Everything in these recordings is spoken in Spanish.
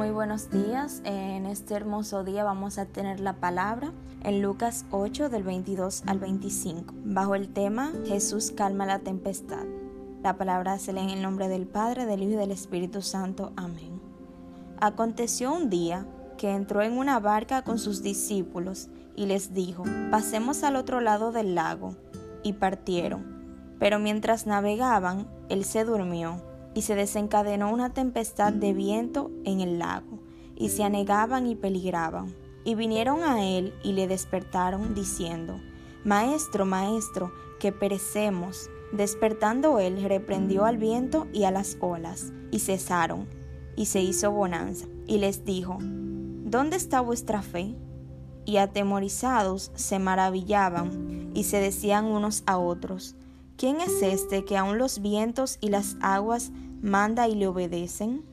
muy buenos días. En este hermoso día vamos a tener la palabra en Lucas 8 del 22 al 25, bajo el tema Jesús calma la tempestad. La palabra se lee en el nombre del Padre, del Hijo y del Espíritu Santo. Amén. Aconteció un día que entró en una barca con sus discípulos y les dijo, pasemos al otro lado del lago, y partieron. Pero mientras navegaban, él se durmió y se desencadenó una tempestad de viento en el lago, y se anegaban y peligraban. Y vinieron a él y le despertaron, diciendo, Maestro, maestro, que perecemos. Despertando él, reprendió al viento y a las olas, y cesaron, y se hizo bonanza, y les dijo, ¿Dónde está vuestra fe? Y atemorizados se maravillaban, y se decían unos a otros, ¿Quién es este que aun los vientos y las aguas manda y le obedecen?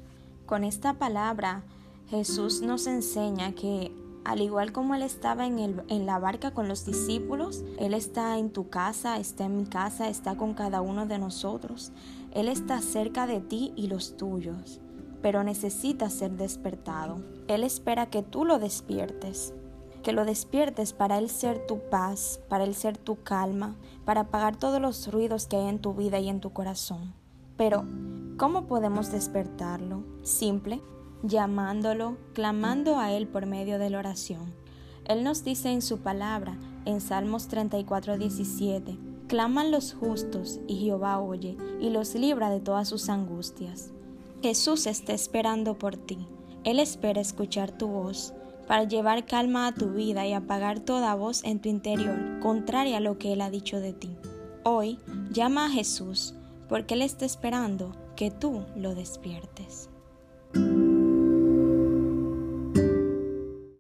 Con esta palabra Jesús nos enseña que al igual como Él estaba en, el, en, la barca con los discípulos, Él está en tu casa, está en mi casa, está con cada uno de nosotros. Él está cerca de ti y los tuyos, pero necesita ser despertado. Él espera que tú lo despiertes que lo despiertes para Él ser tu paz, para Él ser tu calma, para apagar todos los ruidos que hay en tu vida y en tu corazón. Pero, ¿cómo podemos despertarlo? Simple, llamándolo, clamando a Él por medio de la oración. Él nos dice en su palabra, en Salmos 34, 17, Claman los justos y Jehová oye y los libra de todas sus angustias. Jesús está esperando por ti. Él espera escuchar tu voz para llevar calma a tu vida y apagar toda voz en tu interior contraria a lo que Él ha dicho de ti. Hoy llama a Jesús porque Él está esperando que tú lo despiertes.